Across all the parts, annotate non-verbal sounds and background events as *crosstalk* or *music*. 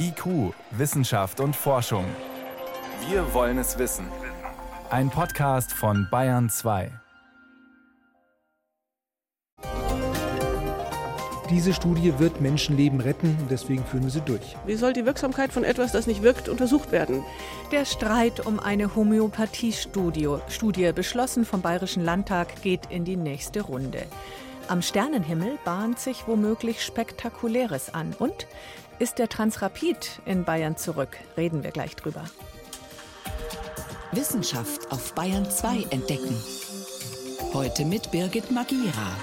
IQ, Wissenschaft und Forschung. Wir wollen es wissen. Ein Podcast von Bayern 2. Diese Studie wird Menschenleben retten und deswegen führen wir sie durch. Wie soll die Wirksamkeit von etwas, das nicht wirkt, untersucht werden? Der Streit um eine Homöopathiestudie, Studie beschlossen vom Bayerischen Landtag, geht in die nächste Runde. Am Sternenhimmel bahnt sich womöglich Spektakuläres an. Und ist der Transrapid in Bayern zurück? Reden wir gleich drüber. Wissenschaft auf Bayern 2 entdecken. Heute mit Birgit Magira.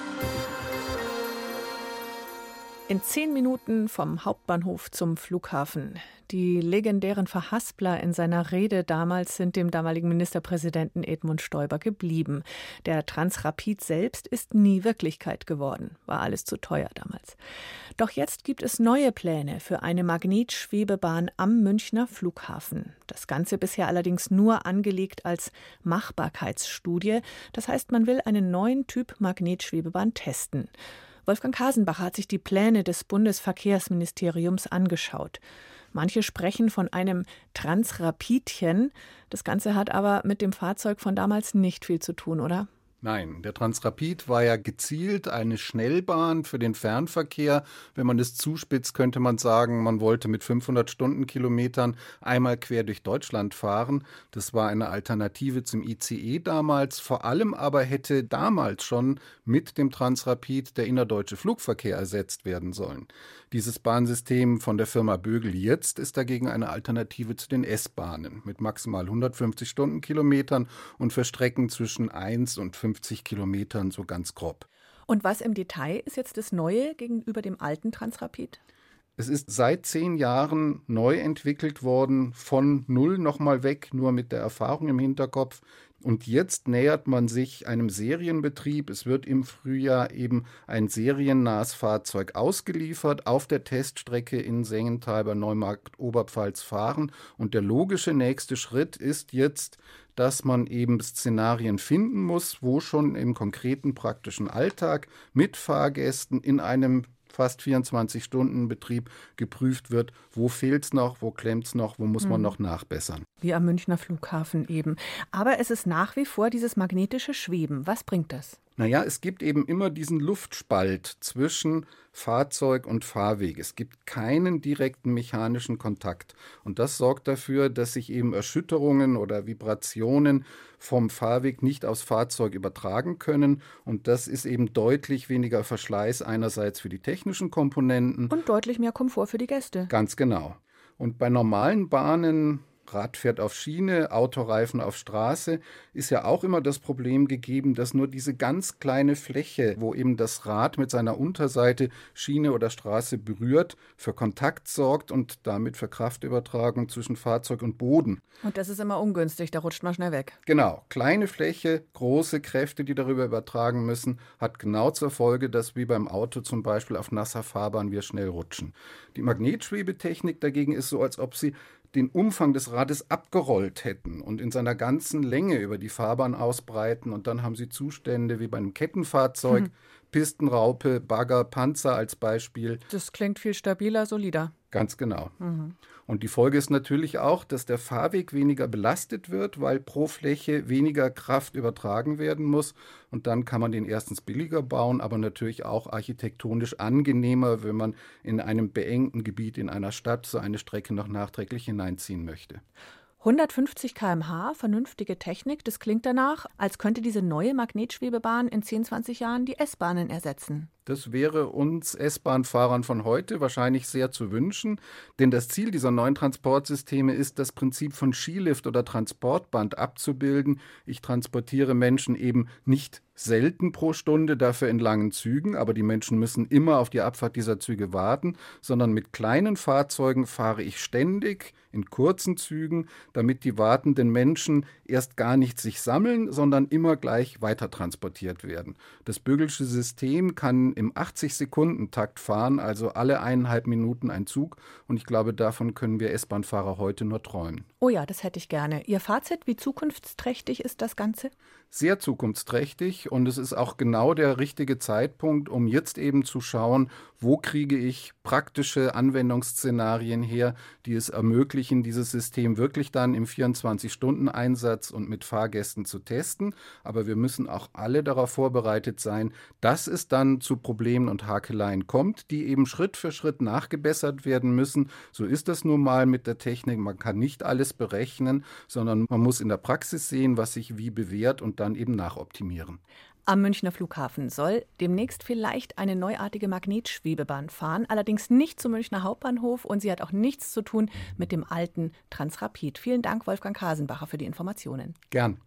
In zehn Minuten vom Hauptbahnhof zum Flughafen. Die legendären Verhaspler in seiner Rede damals sind dem damaligen Ministerpräsidenten Edmund Stoiber geblieben. Der Transrapid selbst ist nie Wirklichkeit geworden. War alles zu teuer damals. Doch jetzt gibt es neue Pläne für eine Magnetschwebebahn am Münchner Flughafen. Das Ganze bisher allerdings nur angelegt als Machbarkeitsstudie. Das heißt, man will einen neuen Typ Magnetschwebebahn testen. Wolfgang Hasenbach hat sich die Pläne des Bundesverkehrsministeriums angeschaut. Manche sprechen von einem Transrapidchen. Das Ganze hat aber mit dem Fahrzeug von damals nicht viel zu tun, oder? Nein, der Transrapid war ja gezielt eine Schnellbahn für den Fernverkehr. Wenn man es zuspitzt, könnte man sagen, man wollte mit 500 Stundenkilometern einmal quer durch Deutschland fahren. Das war eine Alternative zum ICE damals. Vor allem aber hätte damals schon mit dem Transrapid der innerdeutsche Flugverkehr ersetzt werden sollen. Dieses Bahnsystem von der Firma Bögel jetzt ist dagegen eine Alternative zu den S-Bahnen mit maximal 150 Stundenkilometern und für Strecken zwischen 1 und 50 Kilometern so ganz grob. Und was im Detail ist jetzt das Neue gegenüber dem alten Transrapid? Es ist seit zehn Jahren neu entwickelt worden, von null nochmal weg, nur mit der Erfahrung im Hinterkopf. Und jetzt nähert man sich einem Serienbetrieb. Es wird im Frühjahr eben ein seriennahes Fahrzeug ausgeliefert, auf der Teststrecke in Sengenthal bei Neumarkt Oberpfalz fahren. Und der logische nächste Schritt ist jetzt, dass man eben Szenarien finden muss, wo schon im konkreten praktischen Alltag mit Fahrgästen in einem fast 24-Stunden-Betrieb geprüft wird, wo fehlt es noch, wo klemmt es noch, wo muss man mhm. noch nachbessern. Wie am Münchner Flughafen eben. Aber es ist nach wie vor dieses magnetische Schweben. Was bringt das? Naja, es gibt eben immer diesen Luftspalt zwischen Fahrzeug und Fahrweg. Es gibt keinen direkten mechanischen Kontakt. Und das sorgt dafür, dass sich eben Erschütterungen oder Vibrationen vom Fahrweg nicht aufs Fahrzeug übertragen können. Und das ist eben deutlich weniger Verschleiß einerseits für die technischen Komponenten. Und deutlich mehr Komfort für die Gäste. Ganz genau. Und bei normalen Bahnen Rad fährt auf Schiene, Autoreifen auf Straße, ist ja auch immer das Problem gegeben, dass nur diese ganz kleine Fläche, wo eben das Rad mit seiner Unterseite Schiene oder Straße berührt, für Kontakt sorgt und damit für Kraftübertragung zwischen Fahrzeug und Boden. Und das ist immer ungünstig, da rutscht man schnell weg. Genau, kleine Fläche, große Kräfte, die darüber übertragen müssen, hat genau zur Folge, dass wie beim Auto zum Beispiel auf nasser Fahrbahn wir schnell rutschen. Die Magnetschwebetechnik dagegen ist so, als ob sie den Umfang des Rades abgerollt hätten und in seiner ganzen Länge über die Fahrbahn ausbreiten. Und dann haben sie Zustände wie bei einem Kettenfahrzeug, mhm. Pistenraupe, Bagger, Panzer als Beispiel. Das klingt viel stabiler, solider. Ganz genau. Mhm. Und die Folge ist natürlich auch, dass der Fahrweg weniger belastet wird, weil pro Fläche weniger Kraft übertragen werden muss. Und dann kann man den erstens billiger bauen, aber natürlich auch architektonisch angenehmer, wenn man in einem beengten Gebiet in einer Stadt so eine Strecke noch nachträglich hineinziehen möchte. 150 km/h, vernünftige Technik, das klingt danach, als könnte diese neue Magnetschwebebahn in 10, 20 Jahren die S-Bahnen ersetzen. Das wäre uns S-Bahn-Fahrern von heute wahrscheinlich sehr zu wünschen, denn das Ziel dieser neuen Transportsysteme ist, das Prinzip von Skilift oder Transportband abzubilden. Ich transportiere Menschen eben nicht selten pro Stunde, dafür in langen Zügen, aber die Menschen müssen immer auf die Abfahrt dieser Züge warten, sondern mit kleinen Fahrzeugen fahre ich ständig in kurzen Zügen, damit die wartenden Menschen erst gar nicht sich sammeln, sondern immer gleich weiter transportiert werden. Das Bögelsche System kann im 80-Sekunden-Takt fahren, also alle eineinhalb Minuten ein Zug. Und ich glaube, davon können wir S-Bahn-Fahrer heute nur träumen. Oh ja, das hätte ich gerne. Ihr Fazit, wie zukunftsträchtig ist das Ganze? Sehr zukunftsträchtig und es ist auch genau der richtige Zeitpunkt, um jetzt eben zu schauen, wo kriege ich praktische Anwendungsszenarien her, die es ermöglichen, dieses System wirklich dann im 24-Stunden-Einsatz und mit Fahrgästen zu testen. Aber wir müssen auch alle darauf vorbereitet sein, dass es dann zu Problemen und Hakeleien kommt, die eben Schritt für Schritt nachgebessert werden müssen. So ist das nun mal mit der Technik. Man kann nicht alles berechnen, sondern man muss in der Praxis sehen, was sich wie bewährt und dann eben nachoptimieren. Am Münchner Flughafen soll demnächst vielleicht eine neuartige Magnetschwebebahn fahren, allerdings nicht zum Münchner Hauptbahnhof und sie hat auch nichts zu tun mit dem alten Transrapid. Vielen Dank, Wolfgang Kasenbacher, für die Informationen. Gern.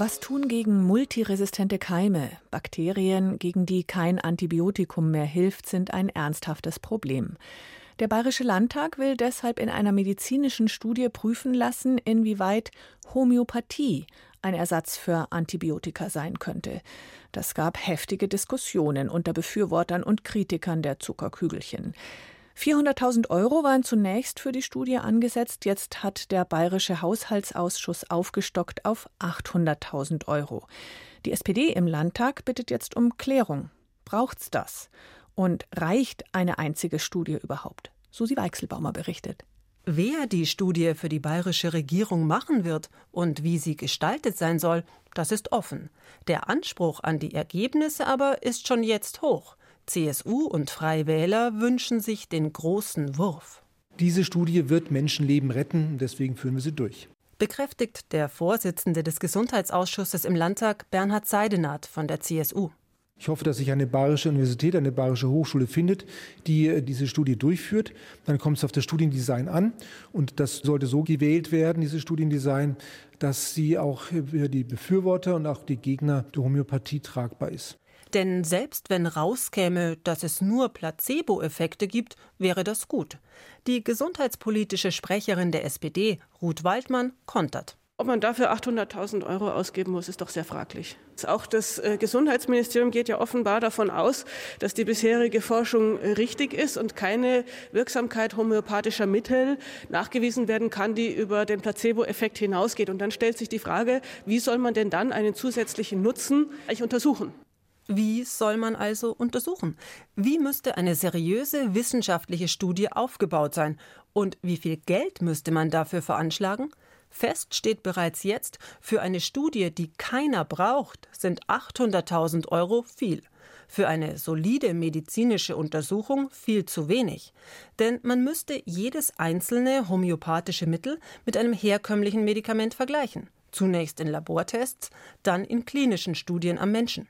Was tun gegen multiresistente Keime? Bakterien, gegen die kein Antibiotikum mehr hilft, sind ein ernsthaftes Problem. Der Bayerische Landtag will deshalb in einer medizinischen Studie prüfen lassen, inwieweit Homöopathie ein Ersatz für Antibiotika sein könnte. Das gab heftige Diskussionen unter Befürwortern und Kritikern der Zuckerkügelchen. 400.000 Euro waren zunächst für die Studie angesetzt. Jetzt hat der Bayerische Haushaltsausschuss aufgestockt auf 800.000 Euro. Die SPD im Landtag bittet jetzt um Klärung. Braucht's das? Und reicht eine einzige Studie überhaupt? Susi Weichselbaumer berichtet. Wer die Studie für die bayerische Regierung machen wird und wie sie gestaltet sein soll, das ist offen. Der Anspruch an die Ergebnisse aber ist schon jetzt hoch. CSU und Freie Wähler wünschen sich den großen Wurf. Diese Studie wird Menschenleben retten, deswegen führen wir sie durch. Bekräftigt der Vorsitzende des Gesundheitsausschusses im Landtag, Bernhard Seidenath von der CSU. Ich hoffe, dass sich eine bayerische Universität, eine bayerische Hochschule findet, die äh, diese Studie durchführt. Dann kommt es auf das Studiendesign an. Und das sollte so gewählt werden, dieses Studiendesign, dass sie auch für die Befürworter und auch die Gegner der Homöopathie tragbar ist. Denn selbst wenn rauskäme, dass es nur Placebo-Effekte gibt, wäre das gut. Die gesundheitspolitische Sprecherin der SPD, Ruth Waldmann, kontert. Ob man dafür 800.000 Euro ausgeben muss, ist doch sehr fraglich. Auch das äh, Gesundheitsministerium geht ja offenbar davon aus, dass die bisherige Forschung richtig ist und keine Wirksamkeit homöopathischer Mittel nachgewiesen werden kann, die über den Placebo-Effekt hinausgeht. Und dann stellt sich die Frage, wie soll man denn dann einen zusätzlichen Nutzen untersuchen? Wie soll man also untersuchen? Wie müsste eine seriöse wissenschaftliche Studie aufgebaut sein? Und wie viel Geld müsste man dafür veranschlagen? Fest steht bereits jetzt, für eine Studie, die keiner braucht, sind 800.000 Euro viel. Für eine solide medizinische Untersuchung viel zu wenig. Denn man müsste jedes einzelne homöopathische Mittel mit einem herkömmlichen Medikament vergleichen. Zunächst in Labortests, dann in klinischen Studien am Menschen.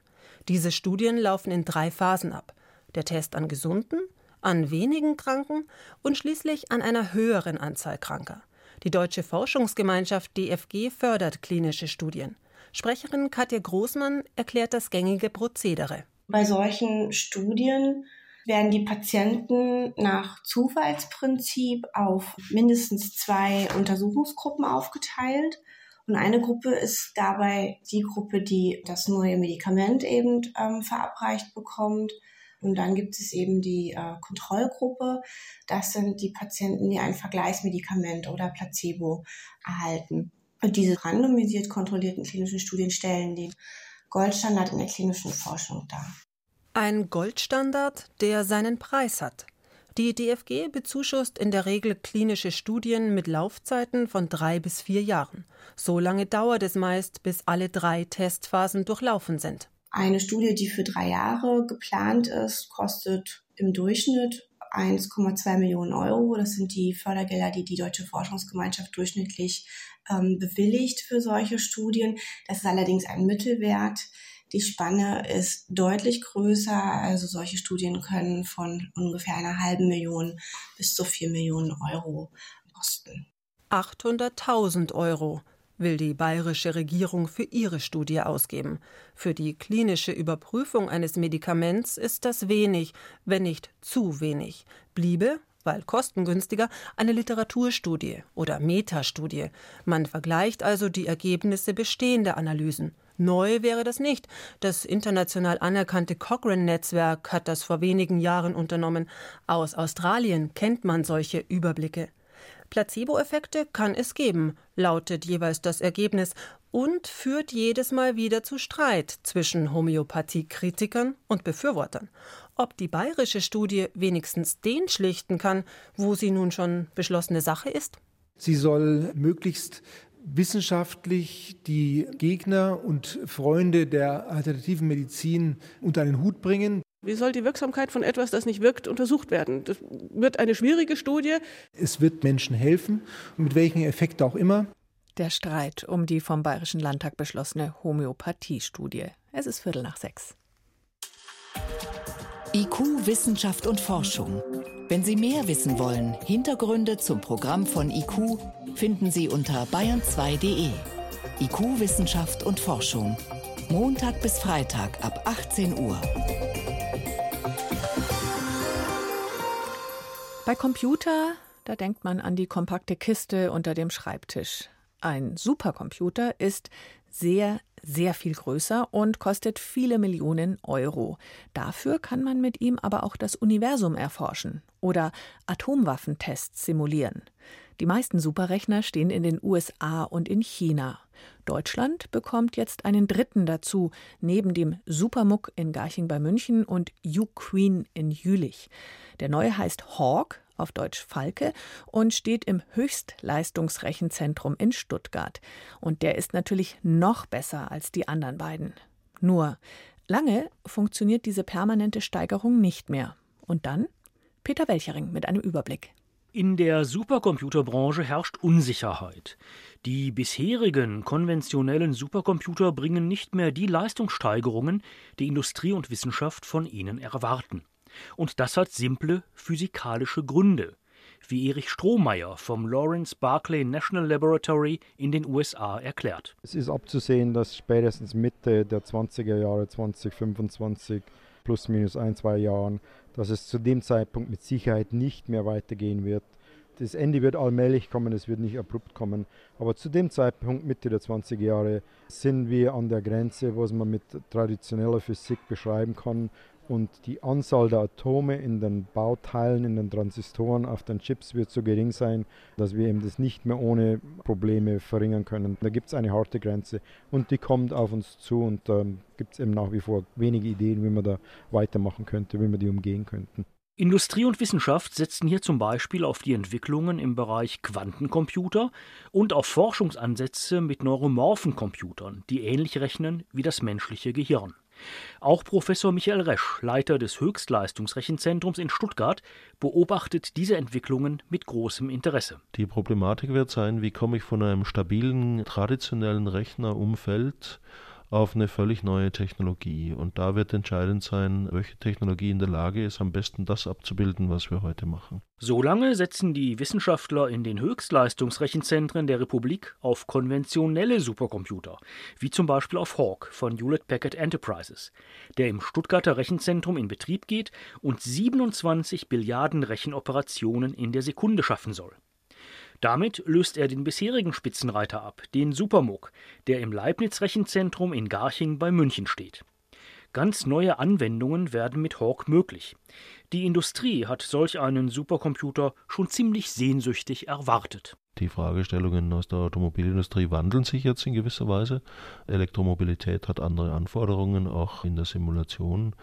Diese Studien laufen in drei Phasen ab. Der Test an Gesunden, an wenigen Kranken und schließlich an einer höheren Anzahl Kranker. Die Deutsche Forschungsgemeinschaft DFG fördert klinische Studien. Sprecherin Katja Großmann erklärt das gängige Prozedere. Bei solchen Studien werden die Patienten nach Zufallsprinzip auf mindestens zwei Untersuchungsgruppen aufgeteilt. Und eine Gruppe ist dabei die Gruppe, die das neue Medikament eben ähm, verabreicht bekommt. Und dann gibt es eben die äh, Kontrollgruppe. Das sind die Patienten, die ein Vergleichsmedikament oder Placebo erhalten. Und diese randomisiert kontrollierten klinischen Studien stellen den Goldstandard in der klinischen Forschung dar. Ein Goldstandard, der seinen Preis hat. Die DFG bezuschusst in der Regel klinische Studien mit Laufzeiten von drei bis vier Jahren. So lange dauert es meist, bis alle drei Testphasen durchlaufen sind. Eine Studie, die für drei Jahre geplant ist, kostet im Durchschnitt 1,2 Millionen Euro. Das sind die Fördergelder, die die Deutsche Forschungsgemeinschaft durchschnittlich ähm, bewilligt für solche Studien. Das ist allerdings ein Mittelwert. Die Spanne ist deutlich größer. Also solche Studien können von ungefähr einer halben Million bis zu vier Millionen Euro kosten. 800.000 Euro will die bayerische Regierung für ihre Studie ausgeben. Für die klinische Überprüfung eines Medikaments ist das wenig, wenn nicht zu wenig. Bliebe, weil kostengünstiger, eine Literaturstudie oder Metastudie. Man vergleicht also die Ergebnisse bestehender Analysen. Neu wäre das nicht. Das international anerkannte Cochrane-Netzwerk hat das vor wenigen Jahren unternommen. Aus Australien kennt man solche Überblicke. Placebo-Effekte kann es geben, lautet jeweils das Ergebnis und führt jedes Mal wieder zu Streit zwischen Homöopathiekritikern und Befürwortern. Ob die bayerische Studie wenigstens den schlichten kann, wo sie nun schon beschlossene Sache ist? Sie soll möglichst wissenschaftlich die Gegner und Freunde der alternativen Medizin unter einen Hut bringen. Wie soll die Wirksamkeit von etwas, das nicht wirkt, untersucht werden? Das wird eine schwierige Studie. Es wird Menschen helfen, mit welchen Effekt auch immer. Der Streit um die vom Bayerischen Landtag beschlossene Homöopathiestudie. Es ist Viertel nach sechs. IQ, Wissenschaft und Forschung. Wenn Sie mehr wissen wollen, Hintergründe zum Programm von IQ finden Sie unter bayern2.de. IQ, Wissenschaft und Forschung. Montag bis Freitag ab 18 Uhr. Bei Computer, da denkt man an die kompakte Kiste unter dem Schreibtisch. Ein Supercomputer ist sehr, sehr viel größer und kostet viele Millionen Euro. Dafür kann man mit ihm aber auch das Universum erforschen oder Atomwaffentests simulieren. Die meisten Superrechner stehen in den USA und in China. Deutschland bekommt jetzt einen dritten dazu, neben dem Supermuck in Garching bei München und U-Queen in Jülich. Der neue heißt Hawk, auf Deutsch Falke, und steht im Höchstleistungsrechenzentrum in Stuttgart. Und der ist natürlich noch besser als die anderen beiden. Nur, lange funktioniert diese permanente Steigerung nicht mehr. Und dann? Peter Welchering mit einem Überblick. In der Supercomputerbranche herrscht Unsicherheit. Die bisherigen konventionellen Supercomputer bringen nicht mehr die Leistungssteigerungen, die Industrie und Wissenschaft von ihnen erwarten. Und das hat simple physikalische Gründe, wie Erich Strohmeier vom Lawrence Barclay National Laboratory in den USA erklärt. Es ist abzusehen, dass spätestens Mitte der 20er Jahre 2025 plus minus ein, zwei Jahren, dass es zu dem Zeitpunkt mit Sicherheit nicht mehr weitergehen wird. Das Ende wird allmählich kommen, es wird nicht abrupt kommen. Aber zu dem Zeitpunkt, Mitte der 20er Jahre, sind wir an der Grenze, was man mit traditioneller Physik beschreiben kann und die Anzahl der Atome in den Bauteilen, in den Transistoren auf den Chips wird so gering sein, dass wir eben das nicht mehr ohne Probleme verringern können. Da gibt es eine harte Grenze und die kommt auf uns zu und da ähm, gibt es eben nach wie vor wenige Ideen, wie man da weitermachen könnte, wie wir die umgehen könnten. Industrie und Wissenschaft setzen hier zum Beispiel auf die Entwicklungen im Bereich Quantencomputer und auf Forschungsansätze mit neuromorphen Computern, die ähnlich rechnen wie das menschliche Gehirn. Auch Professor Michael Resch, Leiter des Höchstleistungsrechenzentrums in Stuttgart, beobachtet diese Entwicklungen mit großem Interesse. Die Problematik wird sein, wie komme ich von einem stabilen, traditionellen Rechnerumfeld auf eine völlig neue Technologie. Und da wird entscheidend sein, welche Technologie in der Lage ist, am besten das abzubilden, was wir heute machen. Solange setzen die Wissenschaftler in den Höchstleistungsrechenzentren der Republik auf konventionelle Supercomputer, wie zum Beispiel auf Hawk von Hewlett Packard Enterprises, der im Stuttgarter Rechenzentrum in Betrieb geht und 27 Billiarden Rechenoperationen in der Sekunde schaffen soll. Damit löst er den bisherigen Spitzenreiter ab, den Supermog, der im Leibniz-Rechenzentrum in Garching bei München steht. Ganz neue Anwendungen werden mit Hawk möglich. Die Industrie hat solch einen Supercomputer schon ziemlich sehnsüchtig erwartet. Die Fragestellungen aus der Automobilindustrie wandeln sich jetzt in gewisser Weise. Elektromobilität hat andere Anforderungen, auch in der Simulation.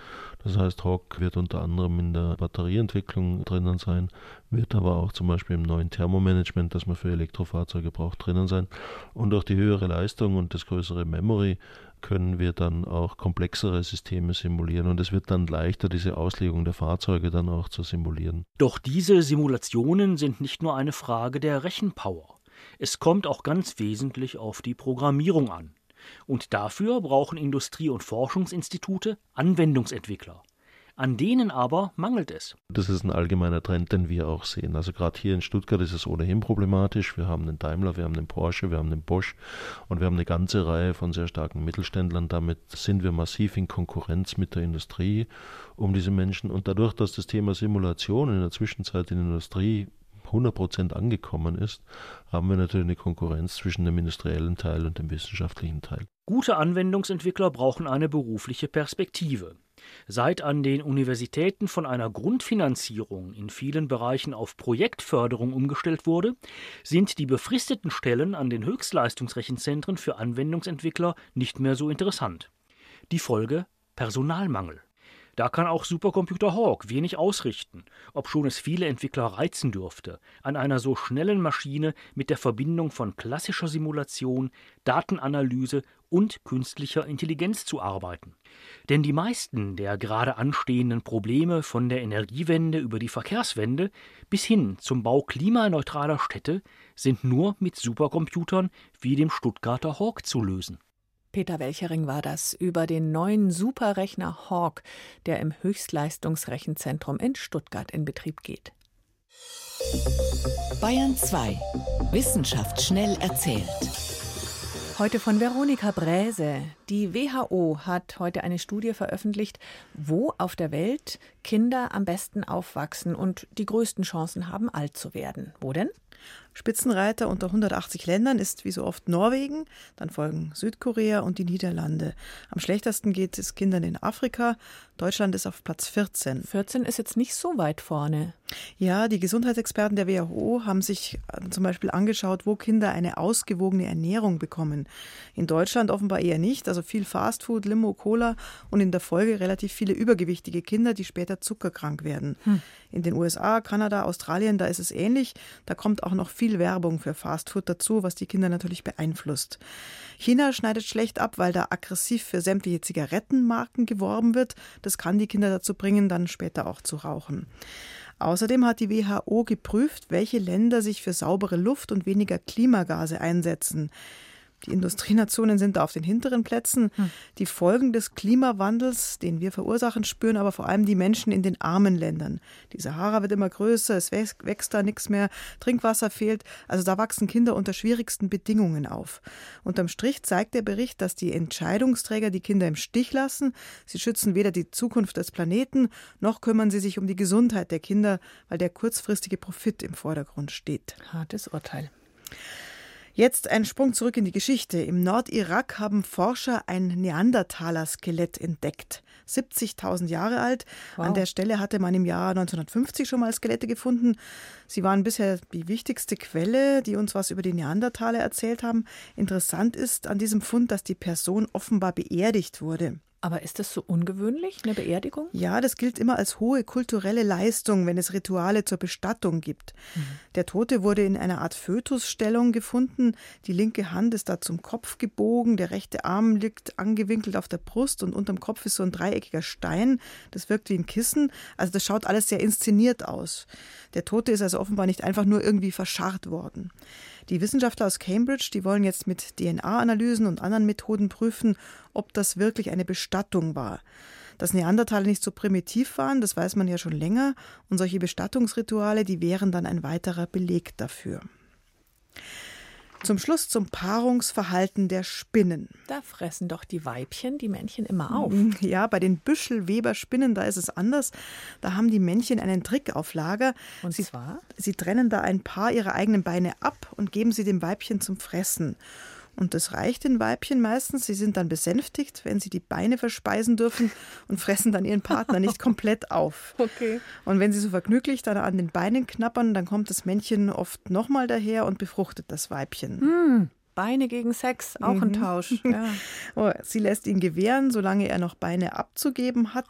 Das heißt, Hawk wird unter anderem in der Batterieentwicklung drinnen sein, wird aber auch zum Beispiel im neuen Thermomanagement, das man für Elektrofahrzeuge braucht, drinnen sein. Und durch die höhere Leistung und das größere Memory können wir dann auch komplexere Systeme simulieren und es wird dann leichter, diese Auslegung der Fahrzeuge dann auch zu simulieren. Doch diese Simulationen sind nicht nur eine Frage der Rechenpower. Es kommt auch ganz wesentlich auf die Programmierung an. Und dafür brauchen Industrie- und Forschungsinstitute Anwendungsentwickler. An denen aber mangelt es. Das ist ein allgemeiner Trend, den wir auch sehen. Also gerade hier in Stuttgart ist es ohnehin problematisch. Wir haben den Daimler, wir haben den Porsche, wir haben den Bosch und wir haben eine ganze Reihe von sehr starken Mittelständlern. Damit sind wir massiv in Konkurrenz mit der Industrie um diese Menschen. Und dadurch, dass das Thema Simulation in der Zwischenzeit in der Industrie 100 Prozent angekommen ist, haben wir natürlich eine Konkurrenz zwischen dem industriellen Teil und dem wissenschaftlichen Teil. Gute Anwendungsentwickler brauchen eine berufliche Perspektive. Seit an den Universitäten von einer Grundfinanzierung in vielen Bereichen auf Projektförderung umgestellt wurde, sind die befristeten Stellen an den Höchstleistungsrechenzentren für Anwendungsentwickler nicht mehr so interessant. Die Folge Personalmangel. Da kann auch Supercomputer Hawk wenig ausrichten, obschon es viele Entwickler reizen dürfte, an einer so schnellen Maschine mit der Verbindung von klassischer Simulation, Datenanalyse und künstlicher Intelligenz zu arbeiten. Denn die meisten der gerade anstehenden Probleme von der Energiewende über die Verkehrswende bis hin zum Bau klimaneutraler Städte sind nur mit Supercomputern wie dem Stuttgarter Hawk zu lösen. Peter Welchering war das über den neuen Superrechner Hawk, der im Höchstleistungsrechenzentrum in Stuttgart in Betrieb geht. Bayern 2. Wissenschaft schnell erzählt. Heute von Veronika Bräse. Die WHO hat heute eine Studie veröffentlicht, wo auf der Welt Kinder am besten aufwachsen und die größten Chancen haben, alt zu werden. Wo denn? Spitzenreiter unter 180 Ländern ist wie so oft Norwegen, dann folgen Südkorea und die Niederlande. Am schlechtesten geht es Kindern in Afrika. Deutschland ist auf Platz 14. 14 ist jetzt nicht so weit vorne. Ja, die Gesundheitsexperten der WHO haben sich äh, zum Beispiel angeschaut, wo Kinder eine ausgewogene Ernährung bekommen. In Deutschland offenbar eher nicht, also viel Fastfood, Limo, Cola und in der Folge relativ viele übergewichtige Kinder, die später zuckerkrank werden. Hm. In den USA, Kanada, Australien, da ist es ähnlich. Da kommt auch noch viel Werbung für Fastfood dazu, was die Kinder natürlich beeinflusst. China schneidet schlecht ab, weil da aggressiv für sämtliche Zigarettenmarken geworben wird. Das kann die Kinder dazu bringen, dann später auch zu rauchen. Außerdem hat die WHO geprüft, welche Länder sich für saubere Luft und weniger Klimagase einsetzen. Die Industrienationen sind da auf den hinteren Plätzen. Hm. Die Folgen des Klimawandels, den wir verursachen, spüren aber vor allem die Menschen in den armen Ländern. Die Sahara wird immer größer, es wächst da nichts mehr, Trinkwasser fehlt. Also da wachsen Kinder unter schwierigsten Bedingungen auf. Unterm Strich zeigt der Bericht, dass die Entscheidungsträger die Kinder im Stich lassen. Sie schützen weder die Zukunft des Planeten, noch kümmern sie sich um die Gesundheit der Kinder, weil der kurzfristige Profit im Vordergrund steht. Hartes Urteil. Jetzt ein Sprung zurück in die Geschichte. Im Nordirak haben Forscher ein Neandertaler-Skelett entdeckt. 70.000 Jahre alt. Wow. An der Stelle hatte man im Jahr 1950 schon mal Skelette gefunden. Sie waren bisher die wichtigste Quelle, die uns was über die Neandertaler erzählt haben. Interessant ist an diesem Fund, dass die Person offenbar beerdigt wurde. Aber ist das so ungewöhnlich, eine Beerdigung? Ja, das gilt immer als hohe kulturelle Leistung, wenn es Rituale zur Bestattung gibt. Mhm. Der Tote wurde in einer Art Fötusstellung gefunden. Die linke Hand ist da zum Kopf gebogen, der rechte Arm liegt angewinkelt auf der Brust und unterm Kopf ist so ein dreieckiger Stein. Das wirkt wie ein Kissen. Also das schaut alles sehr inszeniert aus. Der Tote ist also offenbar nicht einfach nur irgendwie verscharrt worden. Die Wissenschaftler aus Cambridge, die wollen jetzt mit DNA-Analysen und anderen Methoden prüfen, ob das wirklich eine Bestattung war. Dass Neandertaler nicht so primitiv waren, das weiß man ja schon länger, und solche Bestattungsrituale, die wären dann ein weiterer Beleg dafür. Zum Schluss zum Paarungsverhalten der Spinnen. Da fressen doch die Weibchen die Männchen immer auf. Ja, bei den Büschelweberspinnen, da ist es anders. Da haben die Männchen einen Trick auf Lager. Und sie, zwar? Sie trennen da ein paar ihrer eigenen Beine ab und geben sie dem Weibchen zum Fressen. Und das reicht den Weibchen meistens. Sie sind dann besänftigt, wenn sie die Beine verspeisen dürfen *laughs* und fressen dann ihren Partner nicht komplett auf. Okay. Und wenn sie so vergnüglich dann an den Beinen knappern, dann kommt das Männchen oft nochmal daher und befruchtet das Weibchen. Hm. Beine gegen Sex, auch mhm. ein Tausch. Ja. *laughs* Oh, sie lässt ihn gewähren, solange er noch Beine abzugeben hat.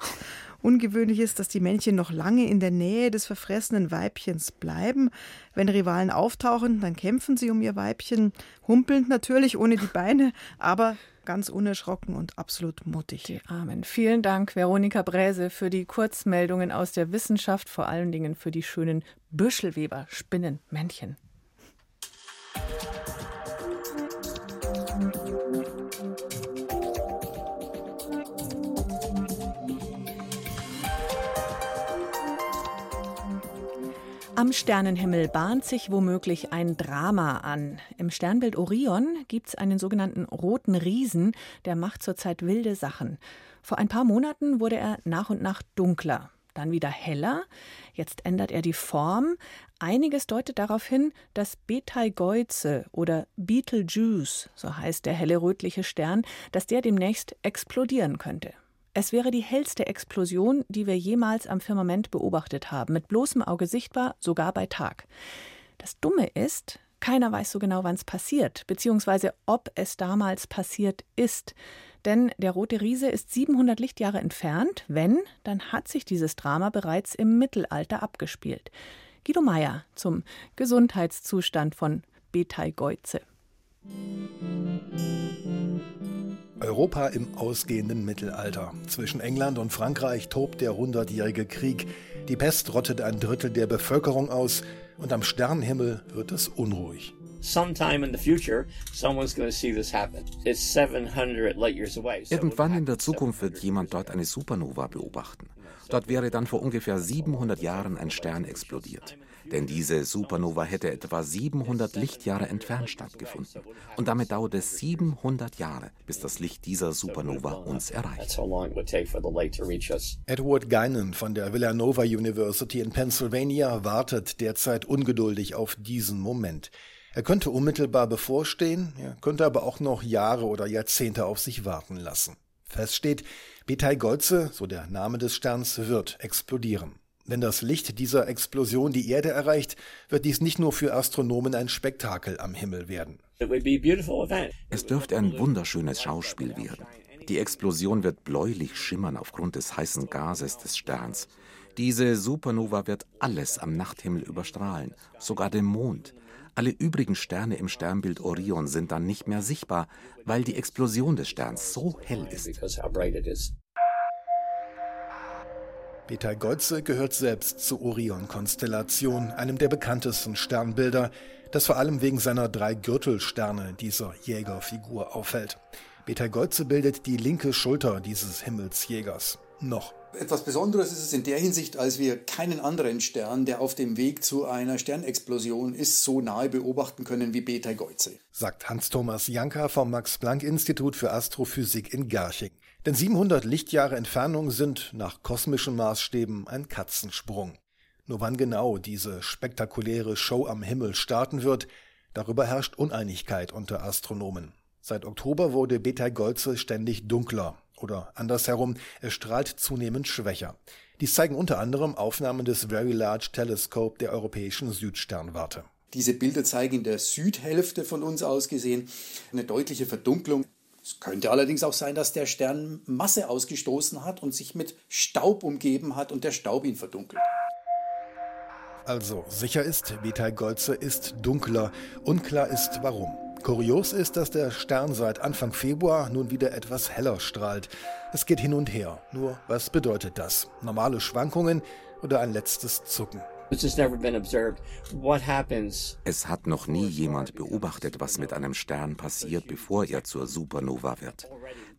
Ungewöhnlich ist, dass die Männchen noch lange in der Nähe des verfressenen Weibchens bleiben. Wenn Rivalen auftauchen, dann kämpfen sie um ihr Weibchen, humpelnd natürlich ohne die Beine, aber ganz unerschrocken und absolut mutig. Die Armen. Vielen Dank, Veronika Bräse, für die Kurzmeldungen aus der Wissenschaft, vor allen Dingen für die schönen Büschelweber-Spinnenmännchen. Am Sternenhimmel bahnt sich womöglich ein Drama an. Im Sternbild Orion gibt es einen sogenannten roten Riesen, der macht zurzeit wilde Sachen. Vor ein paar Monaten wurde er nach und nach dunkler. dann wieder heller, jetzt ändert er die Form. Einiges deutet darauf hin, dass Betelgeuse oder Betelgeuse, so heißt der helle rötliche Stern, dass der demnächst explodieren könnte. Es wäre die hellste Explosion, die wir jemals am Firmament beobachtet haben, mit bloßem Auge sichtbar, sogar bei Tag. Das Dumme ist, keiner weiß so genau, wann es passiert, beziehungsweise ob es damals passiert ist. Denn der Rote Riese ist 700 Lichtjahre entfernt. Wenn, dann hat sich dieses Drama bereits im Mittelalter abgespielt. Guido Meyer zum Gesundheitszustand von Betelgeuse. Europa im ausgehenden Mittelalter. Zwischen England und Frankreich tobt der Hundertjährige Krieg. Die Pest rottet ein Drittel der Bevölkerung aus und am Sternenhimmel wird es unruhig. Irgendwann in der Zukunft wird jemand dort eine Supernova beobachten. Dort wäre dann vor ungefähr 700 Jahren ein Stern explodiert. Denn diese Supernova hätte etwa 700 Lichtjahre entfernt stattgefunden. Und damit dauert es 700 Jahre, bis das Licht dieser Supernova uns erreicht. Edward Guinan von der Villanova University in Pennsylvania wartet derzeit ungeduldig auf diesen Moment. Er könnte unmittelbar bevorstehen, er könnte aber auch noch Jahre oder Jahrzehnte auf sich warten lassen. Fest steht, Betelgeuse, so der Name des Sterns, wird explodieren. Wenn das Licht dieser Explosion die Erde erreicht, wird dies nicht nur für Astronomen ein Spektakel am Himmel werden. Es dürfte ein wunderschönes Schauspiel werden. Die Explosion wird bläulich schimmern aufgrund des heißen Gases des Sterns. Diese Supernova wird alles am Nachthimmel überstrahlen, sogar den Mond. Alle übrigen Sterne im Sternbild Orion sind dann nicht mehr sichtbar, weil die Explosion des Sterns so hell ist. Betelgeuse gehört selbst zur Orion-Konstellation, einem der bekanntesten Sternbilder, das vor allem wegen seiner drei Gürtelsterne dieser Jägerfigur auffällt. Betelgeuse bildet die linke Schulter dieses Himmelsjägers. Noch. Etwas Besonderes ist es in der Hinsicht, als wir keinen anderen Stern, der auf dem Weg zu einer Sternexplosion ist, so nahe beobachten können wie Betelgeuse. Sagt Hans-Thomas Janka vom Max-Planck-Institut für Astrophysik in Garching. Denn 700 Lichtjahre Entfernung sind nach kosmischen Maßstäben ein Katzensprung. Nur wann genau diese spektakuläre Show am Himmel starten wird, darüber herrscht Uneinigkeit unter Astronomen. Seit Oktober wurde Betelgeuse ständig dunkler oder andersherum, es strahlt zunehmend schwächer. Dies zeigen unter anderem Aufnahmen des Very Large Telescope der europäischen Südsternwarte. Diese Bilder zeigen in der Südhälfte von uns aus gesehen eine deutliche Verdunklung. Es könnte allerdings auch sein, dass der Stern Masse ausgestoßen hat und sich mit Staub umgeben hat und der Staub ihn verdunkelt. Also, sicher ist, Betelgeuse ist dunkler. Unklar ist, warum. Kurios ist, dass der Stern seit Anfang Februar nun wieder etwas heller strahlt. Es geht hin und her. Nur, was bedeutet das? Normale Schwankungen oder ein letztes Zucken? Es hat noch nie jemand beobachtet, was mit einem Stern passiert, bevor er zur Supernova wird.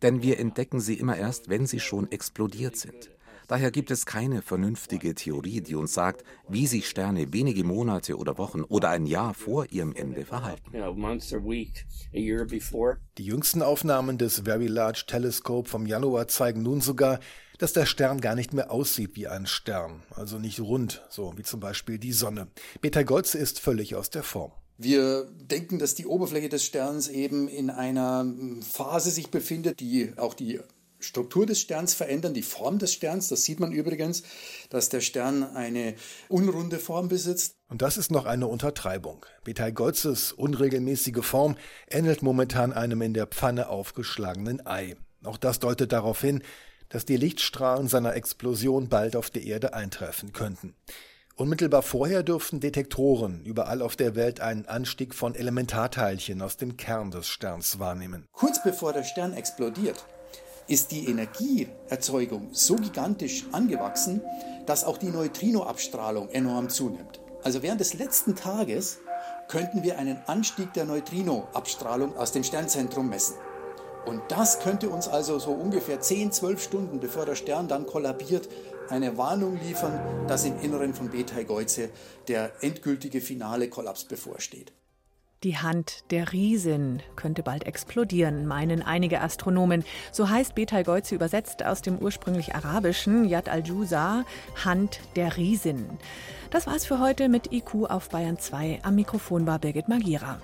Denn wir entdecken sie immer erst, wenn sie schon explodiert sind. Daher gibt es keine vernünftige Theorie, die uns sagt, wie sich Sterne wenige Monate oder Wochen oder ein Jahr vor ihrem Ende verhalten. Die jüngsten Aufnahmen des Very Large Telescope vom Januar zeigen nun sogar, dass der Stern gar nicht mehr aussieht wie ein Stern, also nicht rund, so wie zum Beispiel die Sonne. Betelgeuse ist völlig aus der Form. Wir denken, dass die Oberfläche des Sterns eben in einer Phase sich befindet, die auch die Struktur des Sterns verändern, die Form des Sterns. Das sieht man übrigens, dass der Stern eine unrunde Form besitzt. Und das ist noch eine Untertreibung. Betelgeuzes unregelmäßige Form ähnelt momentan einem in der Pfanne aufgeschlagenen Ei. Auch das deutet darauf hin, dass die Lichtstrahlen seiner Explosion bald auf der Erde eintreffen könnten. Unmittelbar vorher dürften Detektoren überall auf der Welt einen Anstieg von Elementarteilchen aus dem Kern des Sterns wahrnehmen. Kurz bevor der Stern explodiert, ist die Energieerzeugung so gigantisch angewachsen, dass auch die Neutrinoabstrahlung enorm zunimmt. Also während des letzten Tages könnten wir einen Anstieg der Neutrinoabstrahlung aus dem Sternzentrum messen. Und das könnte uns also so ungefähr 10, 12 Stunden bevor der Stern dann kollabiert, eine Warnung liefern, dass im Inneren von Betelgeuse der endgültige finale Kollaps bevorsteht. Die Hand der Riesin könnte bald explodieren, meinen einige Astronomen. So heißt Betal Geuze übersetzt aus dem ursprünglich arabischen Yad al-Jusa, Hand der Riesin. Das war's für heute mit IQ auf Bayern 2. Am Mikrofon war Birgit Magira.